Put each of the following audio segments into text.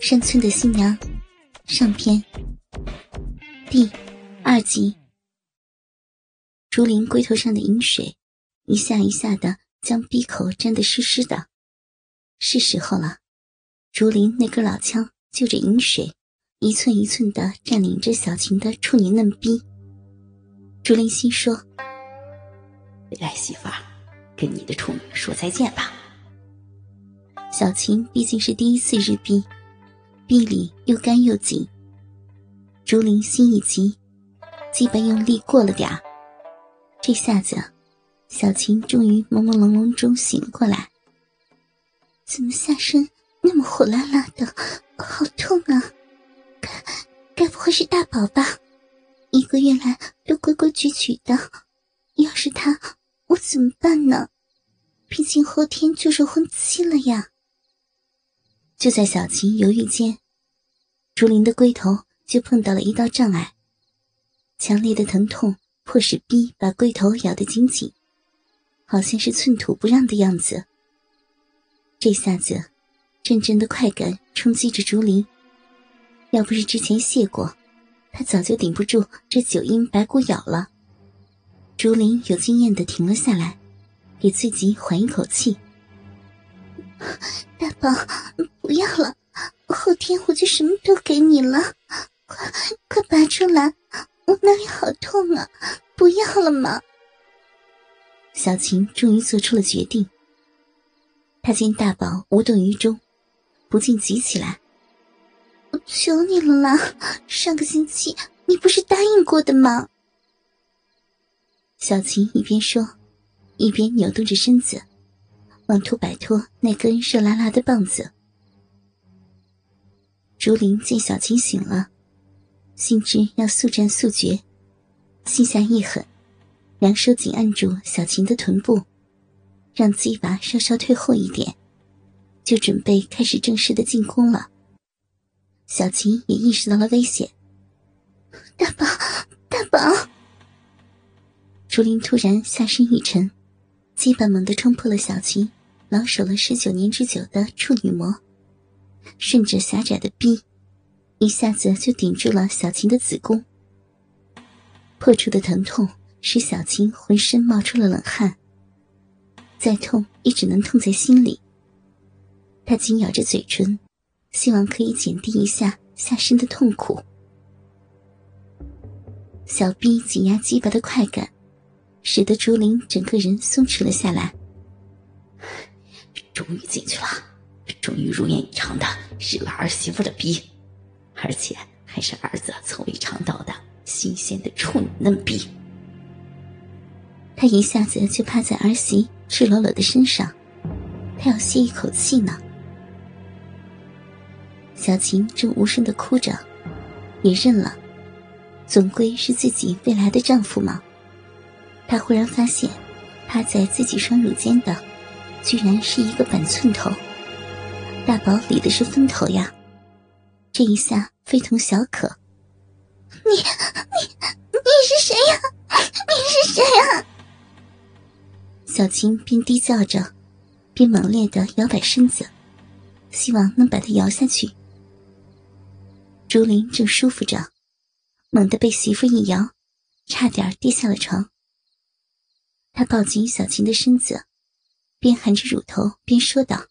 山村的新娘上篇第二集。竹林龟头上的饮水一下一下的将鼻口沾得湿湿的，是时候了。竹林那根老枪就着饮水，一寸一寸的占领着小琴的处女嫩逼。竹林心说：“来媳妇儿，跟你的处女说再见吧。”小琴毕竟是第一次日逼。臂里又干又紧，竹林心一急，基本用力过了点。这下子，小琴终于朦朦胧胧中醒过来。怎么下身那么火辣辣的，好痛啊！该该不会是大宝吧？一个月来都规规矩矩的，要是他，我怎么办呢？毕竟后天就是婚期了呀。就在小琴犹豫间，竹林的龟头就碰到了一道障碍，强烈的疼痛迫使逼把龟头咬得紧紧，好像是寸土不让的样子。这下子，阵阵的快感冲击着竹林，要不是之前谢过，他早就顶不住这九阴白骨咬了。竹林有经验的停了下来，给自己缓一口气。大宝，不要了，后天我就什么都给你了。快快拔出来，我那里好痛啊！不要了吗？小琴终于做出了决定。她见大宝无动于衷，不禁急起来：“我求你了啦！上个星期你不是答应过的吗？”小琴一边说，一边扭动着身子。妄图摆脱那根热辣辣的棒子。竹林见小琴醒了，心知要速战速决，心下一狠，两手紧按住小琴的臀部，让鸡巴稍稍退后一点，就准备开始正式的进攻了。小琴也意识到了危险，大宝，大宝！竹林突然下身一沉，鸡巴猛地冲破了小琴。老守了十九年之久的处女膜，顺着狭窄的逼，一下子就顶住了小琴的子宫。破处的疼痛使小琴浑身冒出了冷汗，再痛也只能痛在心里。她紧咬着嘴唇，希望可以减低一下下身的痛苦。小逼紧压鸡巴的快感，使得竹林整个人松弛了下来。终于进去了，终于如愿以偿的日了儿媳妇的逼，而且还是儿子从未尝到的新鲜的处女嫩逼。他一下子就趴在儿媳赤裸裸的身上，他要歇一口气呢。小琴正无声的哭着，也认了，总归是自己未来的丈夫嘛。他忽然发现，趴在自己双乳间的。居然是一个板寸头，大宝理的是分头呀！这一下非同小可。你你你是谁呀？你是谁呀？小青边低叫着，边猛烈的摇摆身子，希望能把他摇下去。竹林正舒服着，猛地被媳妇一摇，差点跌下了床。他抱紧小琴的身子。边含着乳头边说道：“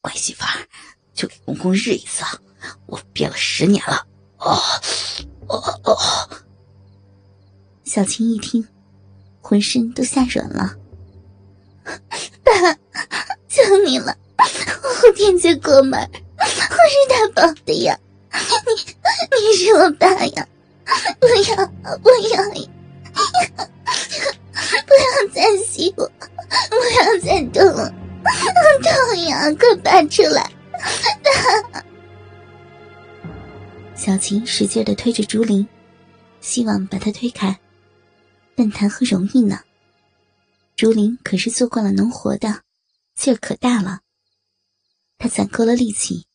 乖媳妇儿，就给公公日一次，我憋了十年了。”哦哦哦！小青一听，浑身都吓软了。爸，求你了，我后天就过门，我是大宝的呀，你你是我爸呀！不要不要，不要再吸我！不要再动了，痛呀！快拔出来！小琴使劲的推着竹林，希望把他推开，但谈何容易呢？竹林可是做惯了农活的，劲儿可大了。他攒够了力气，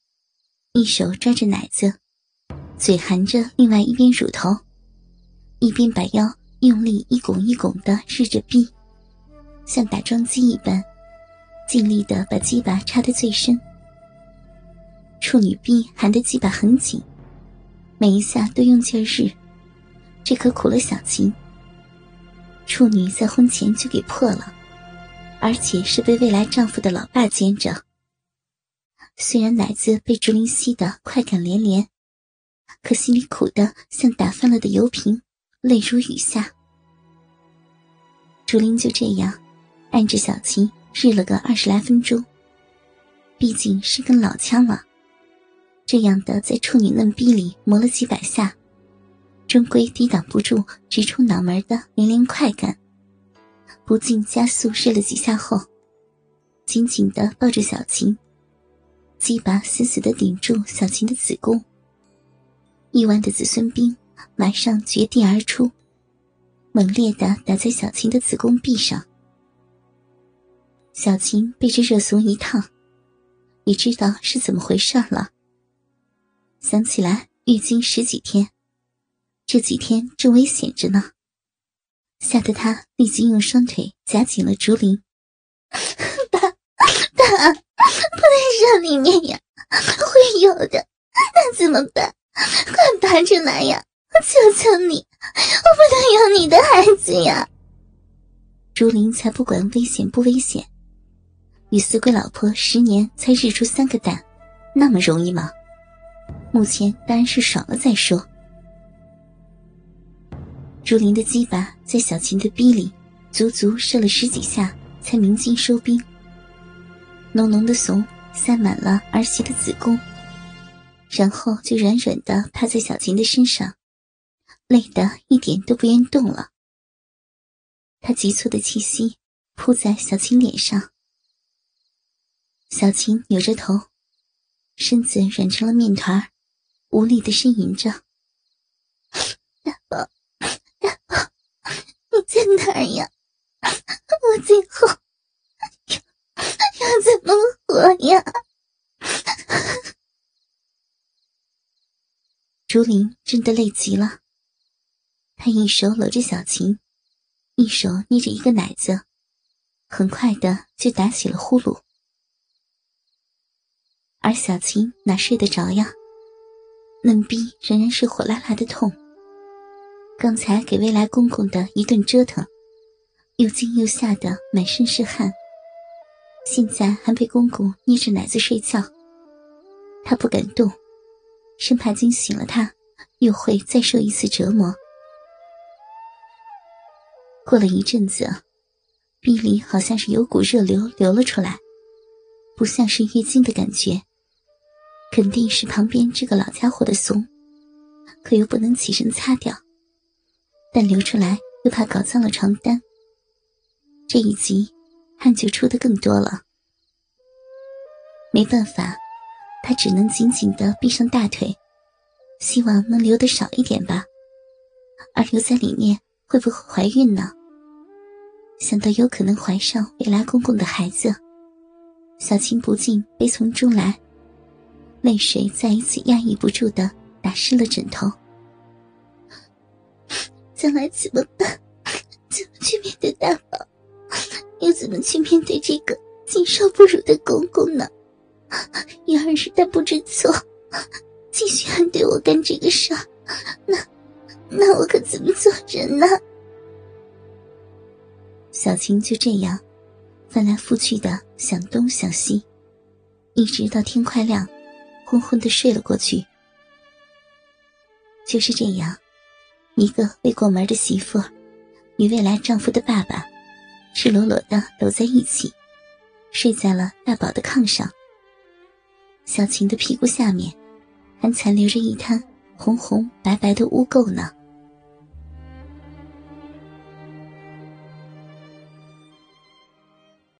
一手抓着奶子，嘴含着另外一边乳头，一边把腰用力一拱一拱的日着臂。像打桩机一般，尽力的把鸡巴插得最深。处女臂含的鸡巴很紧，每一下都用劲儿日，这可苦了小琴。处女在婚前就给破了，而且是被未来丈夫的老爸奸着。虽然奶子被竹林吸得快感连连，可心里苦的像打翻了的油瓶，泪如雨下。竹林就这样按着小琴日了个二十来分钟，毕竟是根老枪了，这样的在处女嫩逼里磨了几百下。终归抵挡不住直冲脑门的连连快感，不禁加速试了几下后，紧紧的抱着小琴，鸡巴死死的顶住小琴的子宫。亿万的子孙兵马上绝地而出，猛烈的打在小琴的子宫壁上。小琴被这热怂一烫，也知道是怎么回事了。想起来月经十几天。这几天正危险着呢，吓得他立即用双腿夹紧了竹林。爸，爸，不能让里面呀，会有的，那怎么办？快拔出来呀！我求求你，我不能有你的孩子呀！竹林才不管危险不危险，与死鬼老婆十年才日出三个蛋，那么容易吗？目前当然是爽了再说。竹林的鸡巴在小琴的逼里足足射了十几下，才鸣金收兵。浓浓的怂塞满了儿媳的子宫，然后就软软的趴在小琴的身上，累得一点都不愿动了。他急促的气息扑在小琴脸上，小琴扭着头，身子软成了面团，无力的呻吟着：“大宝。”大宝你在哪儿呀？我最后要要怎么活呀？竹林真的累极了，他一手搂着小琴，一手捏着一个奶子，很快的就打起了呼噜。而小琴哪睡得着呀？嫩逼仍然是火辣辣的痛。刚才给未来公公的一顿折腾，又惊又吓的满身是汗。现在还被公公捏着奶子睡觉，他不敢动，生怕惊醒了他，又会再受一次折磨。过了一阵子，臂里好像是有股热流流了出来，不像是月经的感觉，肯定是旁边这个老家伙的怂，可又不能起身擦掉。但流出来又怕搞脏了床单，这一集汗就出的更多了。没办法，他只能紧紧的闭上大腿，希望能流的少一点吧。而留在里面会不会怀孕呢？想到有可能怀上未来公公的孩子，小青不禁悲从中来，泪水再一次压抑不住的打湿了枕头。将来怎么办？怎么去面对大宝？又怎么去面对这个禽兽不如的公公呢？要是他不知错，继续还对我干这个事儿，那那我可怎么做人呢？小青就这样翻来覆去的想东想西，一直到天快亮，昏昏的睡了过去。就是这样。一个未过门的媳妇，与未来丈夫的爸爸，赤裸裸的搂在一起，睡在了大宝的炕上。小琴的屁股下面，还残留着一滩红红白白的污垢呢。